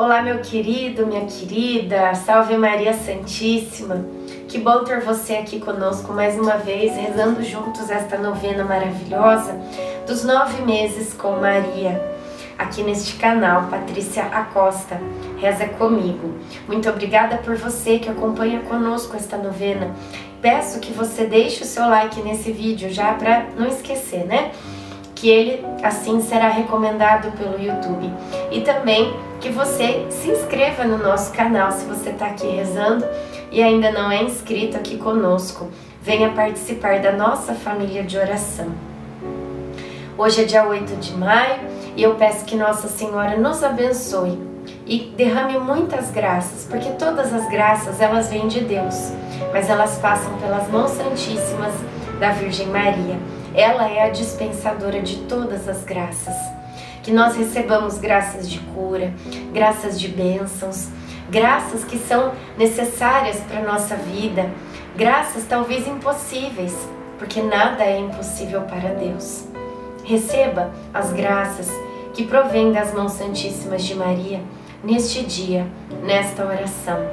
Olá, meu querido, minha querida, salve Maria Santíssima. Que bom ter você aqui conosco mais uma vez, rezando juntos esta novena maravilhosa dos nove meses com Maria, aqui neste canal, Patrícia Acosta. Reza comigo. Muito obrigada por você que acompanha conosco esta novena. Peço que você deixe o seu like nesse vídeo já para não esquecer, né? Que ele assim será recomendado pelo YouTube. E também que você se inscreva no nosso canal se você está aqui rezando e ainda não é inscrito aqui conosco. Venha participar da nossa família de oração. Hoje é dia 8 de maio e eu peço que Nossa Senhora nos abençoe e derrame muitas graças, porque todas as graças elas vêm de Deus, mas elas passam pelas mãos santíssimas da Virgem Maria. Ela é a dispensadora de todas as graças que nós recebamos graças de cura, graças de bênçãos, graças que são necessárias para a nossa vida, graças talvez impossíveis, porque nada é impossível para Deus. Receba as graças que provêm das mãos santíssimas de Maria neste dia, nesta oração.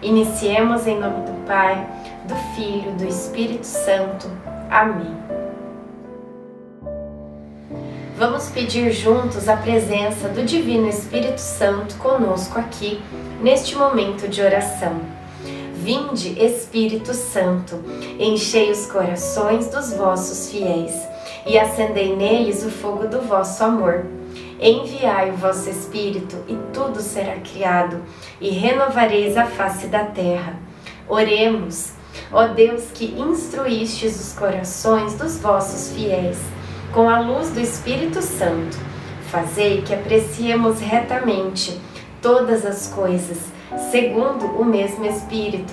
Iniciemos em nome do Pai, do Filho, do Espírito Santo. Amém. Vamos pedir juntos a presença do Divino Espírito Santo conosco aqui, neste momento de oração. Vinde, Espírito Santo, enchei os corações dos vossos fiéis e acendei neles o fogo do vosso amor. Enviai o vosso Espírito e tudo será criado, e renovareis a face da terra. Oremos, ó Deus que instruístes os corações dos vossos fiéis com a luz do Espírito Santo. Fazei que apreciemos retamente todas as coisas, segundo o mesmo Espírito,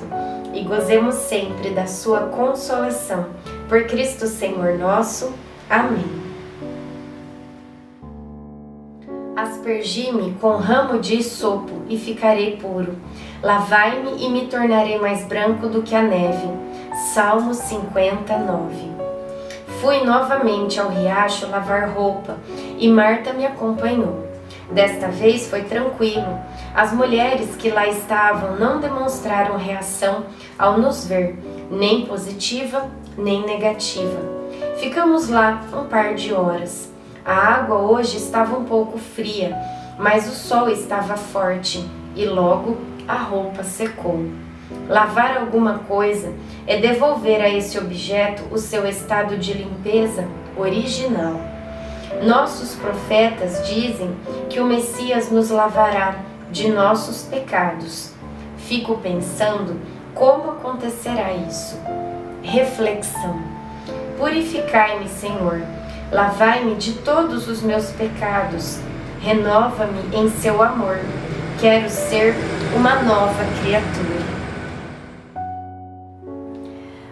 e gozemos sempre da sua consolação. Por Cristo Senhor nosso. Amém. Aspergi-me com ramo de sopo e ficarei puro. Lavai-me e me tornarei mais branco do que a neve. Salmo 59 Fui novamente ao riacho lavar roupa e Marta me acompanhou. Desta vez foi tranquilo. As mulheres que lá estavam não demonstraram reação ao nos ver, nem positiva nem negativa. Ficamos lá um par de horas. A água hoje estava um pouco fria, mas o sol estava forte e logo a roupa secou. Lavar alguma coisa é devolver a esse objeto o seu estado de limpeza original. Nossos profetas dizem que o Messias nos lavará de nossos pecados. Fico pensando como acontecerá isso. Reflexão: Purificai-me, Senhor, lavai-me de todos os meus pecados, renova-me em seu amor. Quero ser uma nova criatura.